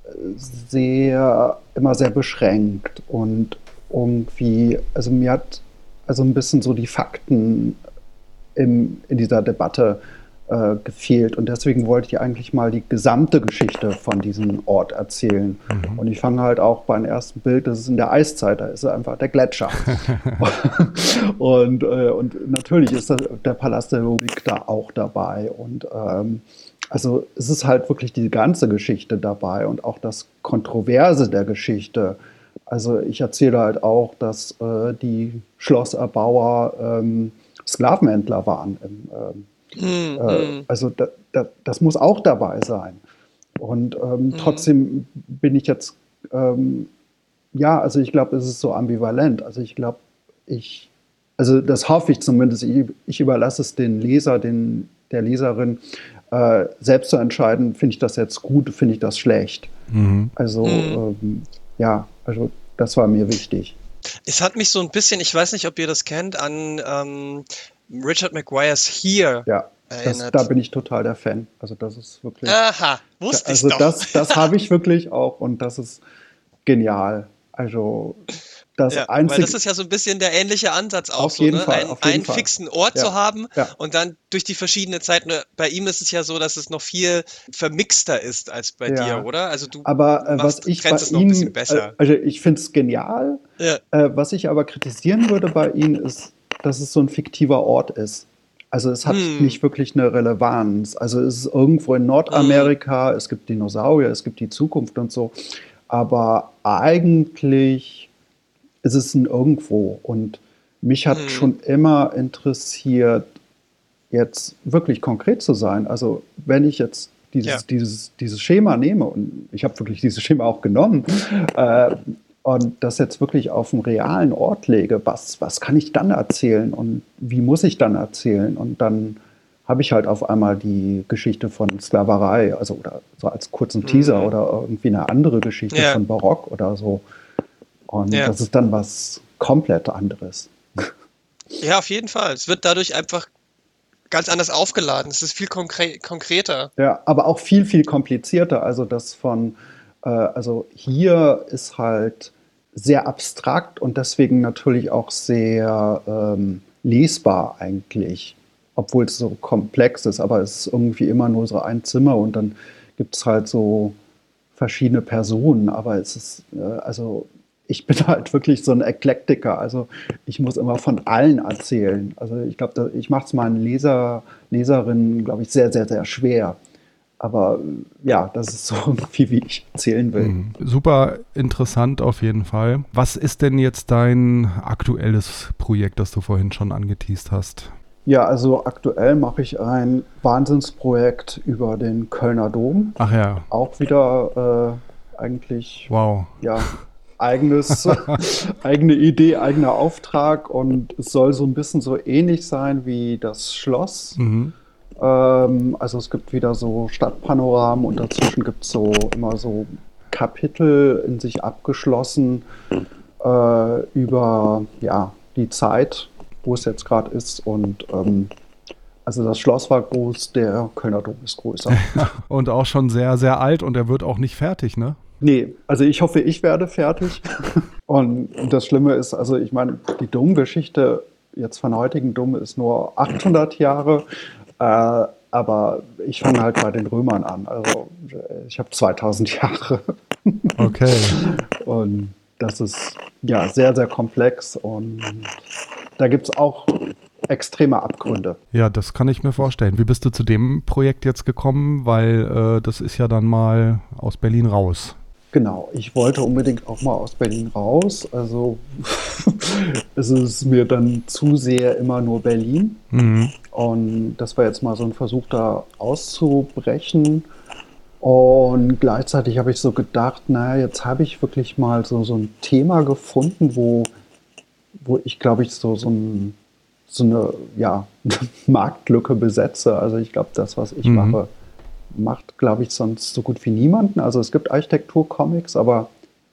äh, sehr, immer sehr beschränkt und irgendwie, also mir hat also ein bisschen so die Fakten im, in dieser Debatte äh, gefehlt. Und deswegen wollte ich eigentlich mal die gesamte Geschichte von diesem Ort erzählen. Mhm. Und ich fange halt auch beim ersten Bild, das ist in der Eiszeit, da ist einfach der Gletscher. <laughs> und, äh, und natürlich ist das, der Palast der Republik da auch dabei. Und ähm, also es ist halt wirklich die ganze Geschichte dabei und auch das Kontroverse der Geschichte. Also ich erzähle halt auch, dass äh, die Schlosserbauer ähm, Sklavenhändler waren. Im, ähm, mm, äh, also da, da, das muss auch dabei sein. Und ähm, mm. trotzdem bin ich jetzt, ähm, ja, also ich glaube, es ist so ambivalent. Also ich glaube, ich, also das hoffe ich zumindest, ich, ich überlasse es den Leser, den, der Leserin, äh, selbst zu entscheiden, finde ich das jetzt gut, finde ich das schlecht. Mhm. Also mhm. ja, also das war mir wichtig. Es hat mich so ein bisschen, ich weiß nicht, ob ihr das kennt, an ähm, Richard McGuire's Here ja. Das, da bin ich total der Fan. Also das ist wirklich. Aha, wusste also ich doch. das, das habe ich wirklich auch und das ist genial. Also das ja, einzige. Weil das ist ja so ein bisschen der ähnliche Ansatz auch Auf so, jeden ne? Fall, Ein, auf jeden einen Fall. fixen Ort Ja, zu haben ja. und dann durch die verschiedenen Zeiten. Bei ihm ist es ja so, dass es noch viel vermixter ist als bei dir, oder? Also du aber äh, machst- was ich bei grenzt es noch ein bisschen ihm, besser. äh, also ich finde es genial. Äh, was ich aber kritisieren würde bei ihm ist, dass es so ein fiktiver Ort ist. Also es hat Hm. nicht wirklich eine Relevanz. Also es ist irgendwo in Nordamerika, es gibt Dinosaurier, es gibt die Zukunft und so. Aber eigentlich ist es ein Irgendwo. Und mich hat Hm. schon immer interessiert, jetzt wirklich konkret zu sein. Also wenn ich jetzt dieses, Ja. dieses, dieses Schema nehme, und ich habe wirklich dieses Schema auch genommen, äh, und das jetzt wirklich auf einen realen Ort lege, was, was kann ich dann erzählen und wie muss ich dann erzählen? Und dann habe ich halt auf einmal die Geschichte von Sklaverei, also oder so als kurzen Teaser Mhm. oder irgendwie eine andere Geschichte Ja. von Barock oder so. Und Ja. das ist dann was komplett anderes. ja, auf jeden Fall. Es wird dadurch einfach ganz anders aufgeladen. Es ist viel konkre konkreter. Ja, aber auch viel, viel komplizierter. Also das von, äh, also hier ist halt sehr abstrakt und deswegen natürlich auch sehr ähm, lesbar eigentlich, obwohl es so komplex ist, aber es ist irgendwie immer nur so ein Zimmer und dann gibt es halt so verschiedene Personen, aber es ist, äh, also ich bin <laughs> halt wirklich so ein Eklektiker, also ich muss immer von allen erzählen. Also ich glaube, ich mache es meinen Leser, Leserinnen, glaube ich, sehr, sehr, sehr schwer. Aber ja, das ist so <laughs> irgendwie, wie ich erzählen will. Mhm. Super interessant auf jeden Fall. Was ist denn jetzt dein aktuelles Projekt, das du vorhin schon angeteased hast? Ja, also aktuell mache ich ein Wahnsinnsprojekt über den Kölner Dom. Ach ja, Auch wieder äh, eigentlich, wow. ja, eigenes, <laughs> eigene Idee, eigener Auftrag und es soll so ein bisschen so ähnlich sein wie das Schloss. Mhm. Ähm, also es gibt wieder so Stadtpanoramen und dazwischen gibt es so immer so Kapitel in sich abgeschlossen äh, über ja, die Zeit, wo es jetzt gerade ist. Und ähm, also das Schloss war groß, der Kölner Dom ist größer. <laughs> Und auch schon sehr, sehr alt und er wird auch nicht fertig, ne? Nee, also ich hoffe, ich werde fertig. <laughs> Und das Schlimme ist, also ich meine, die Domgeschichte jetzt von heutigen Dom ist nur 800 Jahre, äh, aber ich fange halt bei den Römern an. Also ich habe 2000 Jahre <laughs> Okay. und das ist ja sehr, sehr komplex und da gibt es auch extreme Abgründe. Ja, das kann ich mir vorstellen. Wie bist du zu dem Projekt jetzt gekommen? Weil äh, das ist ja dann mal aus Berlin raus. Genau, ich wollte unbedingt auch mal aus Berlin raus. Also <laughs> es ist mir dann zu sehr immer nur Berlin. Mhm. Und das war jetzt mal so ein Versuch, da auszubrechen. Und gleichzeitig habe ich so gedacht, naja, jetzt habe ich wirklich mal so, so ein Thema gefunden, wo, wo ich, glaube ich, so, so, ein, so eine ja, <laughs> Marktlücke besetze. Also ich glaube, das, was ich Mhm. mache, macht, glaube ich, sonst so gut wie niemanden. Also es gibt Architektur-Comics, aber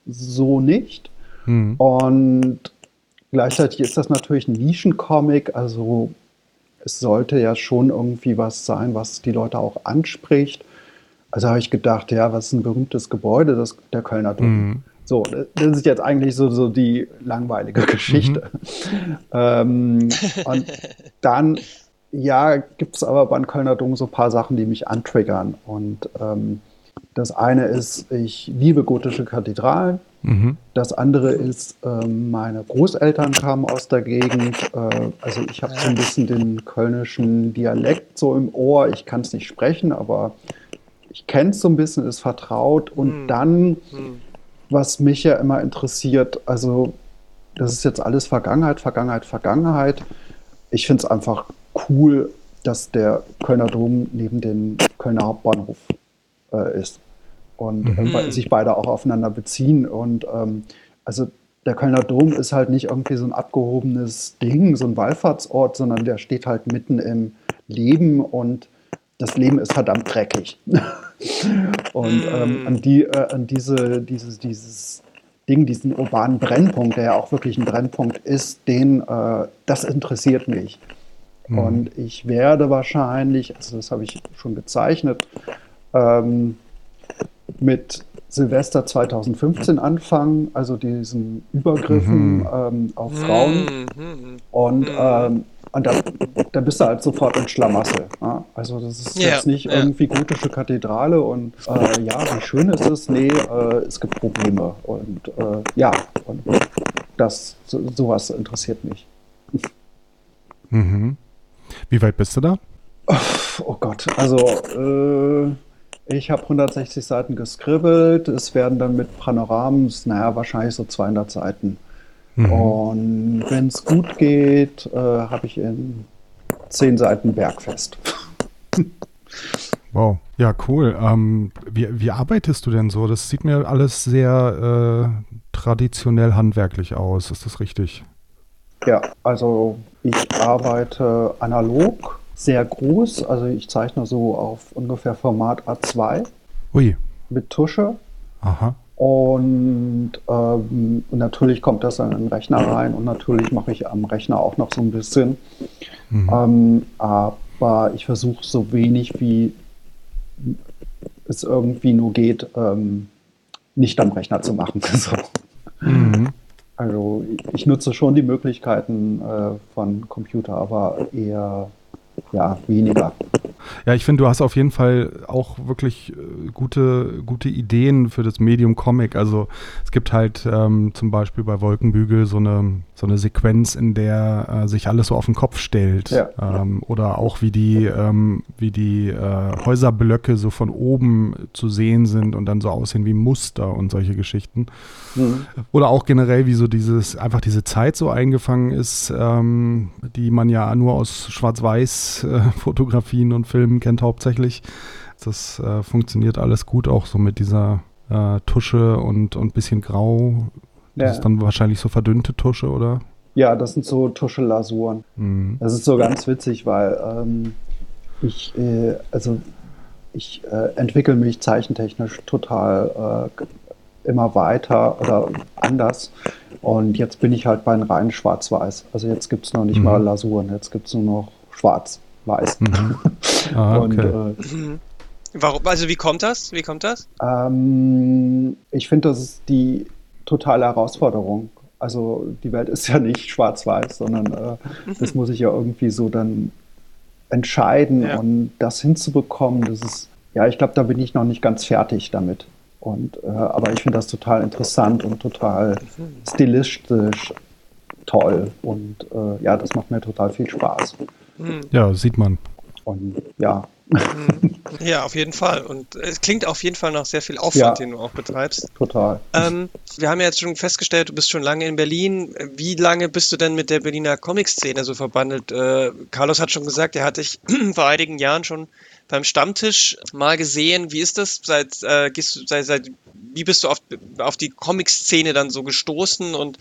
so nicht. Mhm. Und gleichzeitig ist das natürlich ein Nischencomic, also es sollte ja schon irgendwie was sein, was die Leute auch anspricht. Also habe ich gedacht, ja, was ist ein berühmtes Gebäude, das der Kölner Dom. Mhm. So, das ist jetzt eigentlich so, so die langweilige Geschichte. <laughs> Ähm, und dann, ja, gibt es aber beim Kölner Dom so ein paar Sachen, die mich antriggern. Und ähm, das eine ist, ich liebe gotische Kathedralen. Mhm. Das andere ist, ähm, meine Großeltern kamen aus der Gegend. Äh, also ich habe so ein bisschen den kölnischen Dialekt so im Ohr. Ich kann es nicht sprechen, aber ich kenne es so ein bisschen, ist vertraut. Und Hm. dann, Hm. was mich ja immer interessiert, also das ist jetzt alles Vergangenheit, Vergangenheit, Vergangenheit. Ich finde es einfach cool, dass der Kölner Dom neben dem Kölner Hauptbahnhof äh, ist und Mhm. äh, sich beide auch aufeinander beziehen. Und ähm, also der Kölner Dom ist halt nicht irgendwie so ein abgehobenes Ding, so ein Wallfahrtsort, sondern der steht halt mitten im Leben und das Leben ist verdammt dreckig. <laughs> und ähm, an, die, äh, an diese, dieses, dieses Ding, diesen urbanen Brennpunkt, der ja auch wirklich ein Brennpunkt ist, den, äh, das interessiert mich. Mhm. Und ich werde wahrscheinlich, also das habe ich schon gezeichnet, ähm, mit Silvester 2015 anfangen, also diesen Übergriffen mhm. ähm, auf Frauen. Mhm. Und, mhm. ähm, und da, da, bist du halt sofort in Schlamassel. Ja? Also das ist ja, jetzt nicht ja. irgendwie gotische Kathedrale und äh, ja, wie schön ist es? Nee, äh, es gibt Probleme. Und äh, ja, und das, so, sowas interessiert mich. Mhm. Wie weit bist du da? Oh Gott, also äh, ich habe 160 Seiten geskribbelt. Es werden dann mit Panoramen, naja, wahrscheinlich so 200 Seiten. Mhm. Und wenn es gut geht, äh, habe ich in 10 Seiten Bergfest. wow, ja, cool. Ähm, wie, wie arbeitest du denn so? Das sieht mir alles sehr äh, traditionell handwerklich aus. Ist das richtig? Ja, also ich arbeite analog sehr groß. Also ich zeichne so auf ungefähr Format A2 Ui. mit Tusche. Aha. Und ähm, natürlich kommt das dann in den Rechner rein und natürlich mache ich am Rechner auch noch so ein bisschen. Mhm. Ähm, aber ich versuche so wenig wie es irgendwie nur geht, ähm, nicht am Rechner zu machen. <laughs> so. mhm. Also ich nutze schon die Möglichkeiten äh, von Computer, aber eher ja, weniger. Ja, ich finde, du hast auf jeden Fall auch wirklich äh, gute, gute Ideen für das Medium Comic. Also es gibt halt ähm, zum Beispiel bei Wolkenbügel so eine, so eine Sequenz, in der äh, sich alles so auf den Kopf stellt. Ja. Ähm, oder auch wie die, ähm, wie die äh, Häuserblöcke so von oben zu sehen sind und dann so aussehen wie Muster und solche Geschichten. Mhm. Oder auch generell, wie so dieses, einfach diese Zeit so eingefangen ist, ähm, die man ja nur aus Schwarz-Weiß-Fotografien äh, <laughs> und Filmen kennt hauptsächlich. Das äh, funktioniert alles gut auch so mit dieser äh, Tusche und, und bisschen Grau. Das ja. ist dann wahrscheinlich so verdünnte Tusche, oder? Ja, das sind so Tuschelasuren. Mhm. Das ist so ganz witzig, weil ähm, ich, äh, also ich äh, entwickle mich zeichentechnisch total äh, immer weiter oder anders. Und jetzt bin ich halt bei rein schwarz-weiß. Also jetzt gibt es noch nicht mhm. mal Lasuren, jetzt gibt es nur noch schwarz-weiß. Mhm. <laughs> Ah, okay. äh, mhm. Warum, also wie kommt das? Wie kommt das? Ähm, ich finde, das ist die totale Herausforderung. Also die Welt ist ja nicht schwarz-weiß, sondern äh, das muss ich ja irgendwie so dann entscheiden ja. und das hinzubekommen, das ist, ja, ich glaube, da bin ich noch nicht ganz fertig damit. Und, äh, aber ich finde das total interessant und total stilistisch toll. Und äh, ja, das macht mir total viel Spaß. Ja, sieht man. Und ja. Mhm. Ja, auf jeden Fall. Und es klingt auf jeden Fall nach sehr viel Aufwand, ja, den du auch betreibst. Total. Ähm, wir haben ja jetzt schon festgestellt, du bist schon lange in Berlin. Wie lange bist du denn mit der Berliner Comic-Szene so verbandelt? Äh, Carlos hat schon gesagt, er hat dich <clears throat> vor einigen Jahren schon beim Stammtisch mal gesehen. Wie ist das? Seit, äh, gehst du, seit, seit, wie bist du auf, auf die Comic-Szene dann so gestoßen und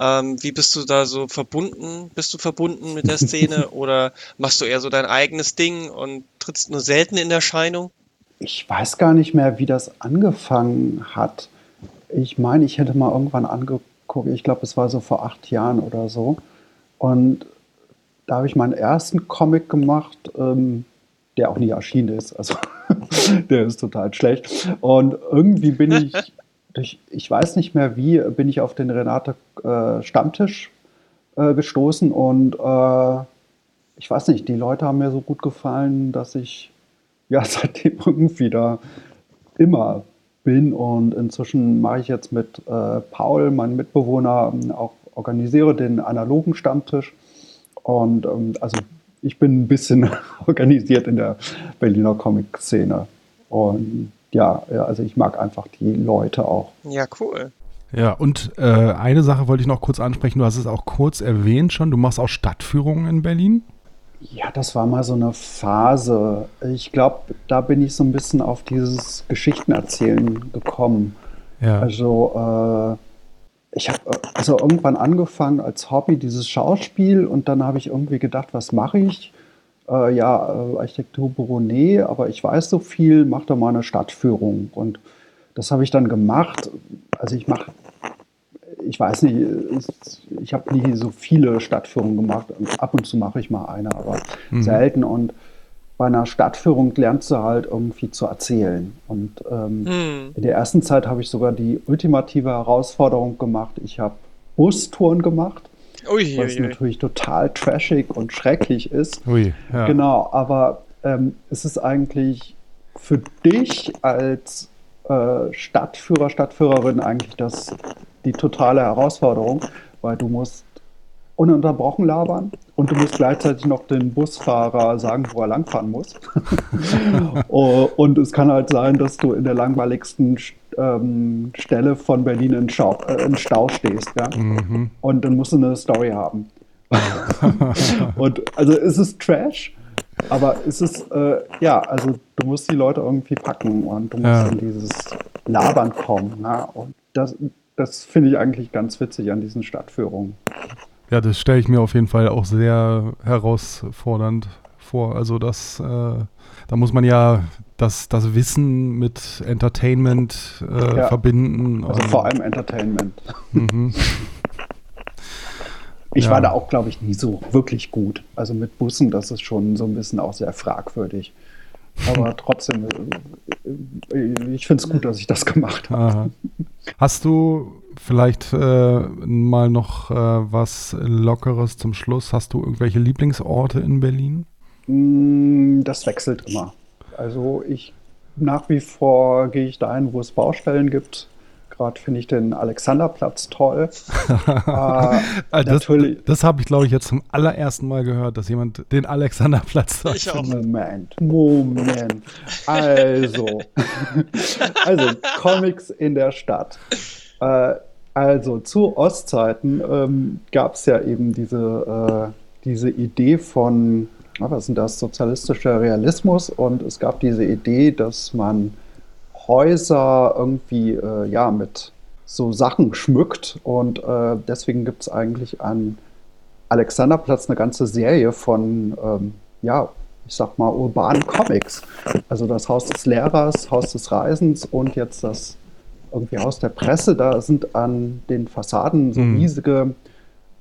ähm, wie bist du da so verbunden? Bist du verbunden mit der Szene <laughs> oder machst du eher so dein eigenes Ding und trittst nur selten in Erscheinung? Ich weiß gar nicht mehr, wie das angefangen hat. Ich meine, ich hätte mal irgendwann angeguckt, ich glaube, es war so vor acht Jahren oder so. Und da habe ich meinen ersten Comic gemacht. Ähm, der auch nie erschienen ist. Also <laughs> der ist total schlecht. Und irgendwie bin ich, <laughs> durch, ich weiß nicht mehr wie, bin ich auf den Renate äh, Stammtisch äh, gestoßen und äh, ich weiß nicht, die Leute haben mir so gut gefallen, dass ich ja <laughs> seitdem irgendwie da immer bin und inzwischen mache ich jetzt mit äh, Paul, meinem Mitbewohner, auch organisiere den analogen Stammtisch und ähm, also ich bin ein bisschen <laughs> organisiert in der Berliner Comic-Szene. Und ja, also ich mag einfach die Leute auch. Ja, cool. Ja, und äh, eine Sache wollte ich noch kurz ansprechen. Du hast es auch kurz erwähnt schon. Du machst auch Stadtführungen in Berlin? Ja, das war mal so eine Phase. Ich glaube, da bin ich so ein bisschen auf dieses Geschichtenerzählen gekommen. Ja. Also, äh, ich habe also irgendwann angefangen als Hobby dieses Schauspiel und dann habe ich irgendwie gedacht, was mache ich? Äh, ja, äh, Architekturbüro, nee, aber ich weiß so viel, mach doch mal eine Stadtführung. Und das habe ich dann gemacht. Also ich mache, ich weiß nicht, ich habe nie so viele Stadtführungen gemacht. Ab und zu mache ich mal eine, aber mhm. selten. Und bei einer Stadtführung lernst du halt irgendwie zu erzählen. Und ähm, mhm. in der ersten Zeit habe ich sogar die ultimative Herausforderung gemacht. Ich habe Bustouren gemacht. Ui, was ui, natürlich ui. total trashig und schrecklich ist. Ui, ja. Genau, aber ähm, es ist eigentlich für dich als äh, Stadtführer, Stadtführerin eigentlich das, die totale Herausforderung, weil du musst ununterbrochen labern und du musst gleichzeitig noch den Busfahrer sagen, wo er langfahren muss. <laughs> Oh, und es kann halt sein, dass du in der langweiligsten ähm, Stelle von Berlin in, Schau, äh, in Stau stehst. Ja? Mhm. Und dann musst du eine Story haben. <laughs> und also es ist Trash, aber es ist, äh, ja, also du musst die Leute irgendwie packen und du musst ja. in dieses Labern kommen. Ne? Und das, das finde ich eigentlich ganz witzig an diesen Stadtführungen. Ja, das stelle ich mir auf jeden Fall auch sehr herausfordernd vor. Also das, äh, da muss man ja das, das Wissen mit Entertainment äh, ja. verbinden. Also vor allem Entertainment. Mhm. <laughs> Ich ja. war da auch, glaube ich, nie so wirklich gut. Also mit Bussen, das ist schon so ein bisschen auch sehr fragwürdig. Aber <laughs> trotzdem, äh, ich finde es gut, dass ich das gemacht habe. Hast du vielleicht äh, mal noch äh, was Lockeres zum Schluss? Hast du irgendwelche Lieblingsorte in Berlin? Mm, das wechselt immer. Also ich nach wie vor gehe ich dahin, wo es Baustellen gibt. Gerade finde ich den Alexanderplatz toll. äh, <laughs> das das habe ich, glaube ich, jetzt zum allerersten Mal gehört, dass jemand den Alexanderplatz sagt. Ich auch. Moment, Moment. Also, <laughs> also Comics in der Stadt. Äh, also zu Ostzeiten ähm, gab es ja eben diese, äh, diese Idee von, was ist denn das, sozialistischer Realismus und es gab diese Idee, dass man Häuser irgendwie äh, ja, mit so Sachen schmückt. Und äh, deswegen gibt es eigentlich an Alexanderplatz eine ganze Serie von, ähm, ja, ich sag mal, urbanen Comics. Also das Haus des Lehrers, Haus des Reisens und jetzt das irgendwie Haus der Presse. Da sind an den Fassaden so mhm. riesige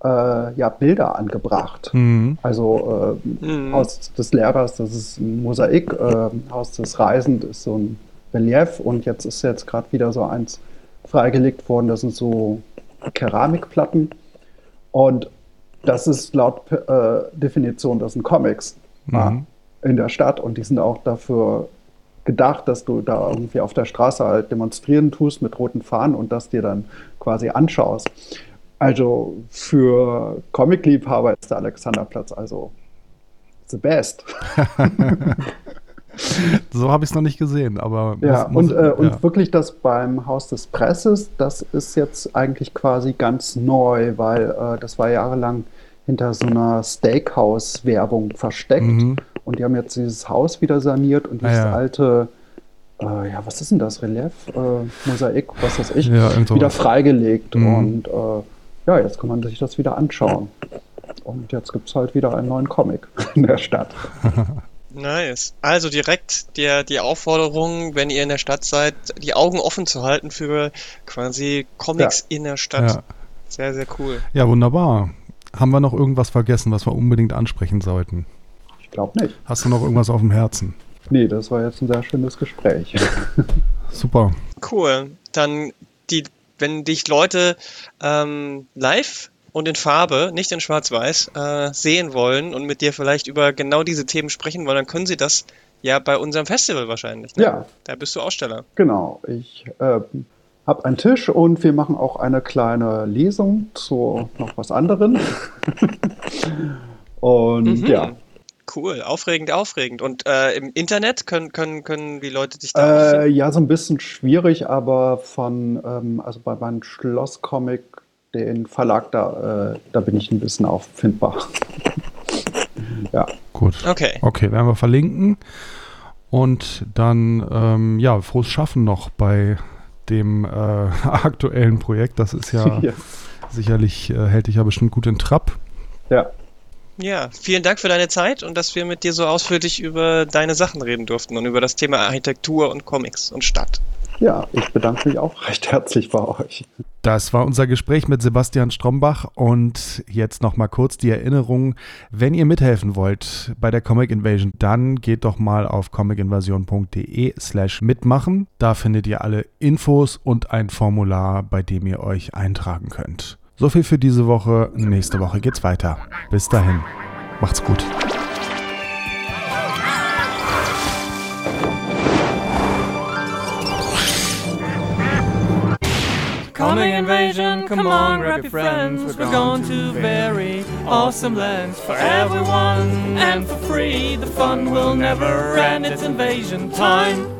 äh, ja, Bilder angebracht. Mhm. Also äh, mhm. Haus des Lehrers, das ist ein Mosaik, äh, Haus des Reisens ist so ein Relief und jetzt ist jetzt gerade wieder so eins freigelegt worden. Das sind so Keramikplatten und das ist laut äh, Definition, das sind Comics mhm. in der Stadt und die sind auch dafür gedacht, dass du da irgendwie auf der Straße halt demonstrieren tust mit roten Fahnen und das dir dann quasi anschaust. Also für Comic-Liebhaber ist der Alexanderplatz also the best. <laughs> so habe ich es noch nicht gesehen, aber. Ja, muss, und, äh, ja. und wirklich das beim Haus des Presses, das ist jetzt eigentlich quasi ganz neu, weil äh, das war jahrelang hinter so einer Steakhouse-Werbung versteckt. Mhm. Und die haben jetzt dieses Haus wieder saniert und dieses ah, ja. alte, äh, ja, was ist denn das? Relief, äh, Mosaik, was weiß ich, ja, wieder freigelegt. Mhm. Und äh, ja, jetzt kann man sich das wieder anschauen. Und jetzt gibt es halt wieder einen neuen Comic <laughs> in der Stadt. <laughs> Nice. Also direkt der, die Aufforderung, wenn ihr in der Stadt seid, die Augen offen zu halten für quasi Comics ja. in der Stadt. Ja. Sehr, sehr cool. Ja, wunderbar. Haben wir noch irgendwas vergessen, was wir unbedingt ansprechen sollten? Ich glaube nicht. Hast du noch irgendwas auf dem Herzen? Nee, das war jetzt ein sehr schönes Gespräch. <laughs> Super. Cool. Dann die, wenn dich Leute ähm, live und in Farbe, nicht in Schwarz-Weiß, äh, sehen wollen und mit dir vielleicht über genau diese Themen sprechen wollen, dann können sie das ja bei unserem Festival wahrscheinlich. Ne? Ja. Da bist du Aussteller. Genau. Ich äh, habe einen Tisch und wir machen auch eine kleine Lesung zu noch was anderem. <laughs> und mhm. ja. Cool, aufregend, aufregend. Und äh, im Internet können, können, können die Leute dich da äh, Ja, so ein bisschen schwierig, aber von, ähm, also bei meinem Schlosscomic den Verlag, da, äh, da bin ich ein bisschen auffindbar. <laughs> ja. Gut. Okay. Okay, werden wir verlinken. Und dann, ähm, ja, frohes Schaffen noch bei dem äh, <laughs> aktuellen Projekt. Das ist ja, <laughs> ja. sicherlich, äh, hält dich ja bestimmt gut in Trab. Ja. Ja, vielen Dank für deine Zeit und dass wir mit dir so ausführlich über deine Sachen reden durften und über das Thema Architektur und Comics und Stadt. Ja, ich bedanke mich auch recht herzlich bei euch. Das war unser Gespräch mit Sebastian Strombach und jetzt nochmal kurz die Erinnerung, wenn ihr mithelfen wollt bei der Comic Invasion, dann geht doch mal auf comicinvasion.de slash mitmachen. Da findet ihr alle Infos und ein Formular, bei dem ihr euch eintragen könnt. So viel für diese Woche. Nächste Woche geht's weiter. Bis dahin. Macht's gut. Comic invasion, come on, grab your friends. We're going to very awesome lands for everyone and for free. The fun will never end, it's invasion time.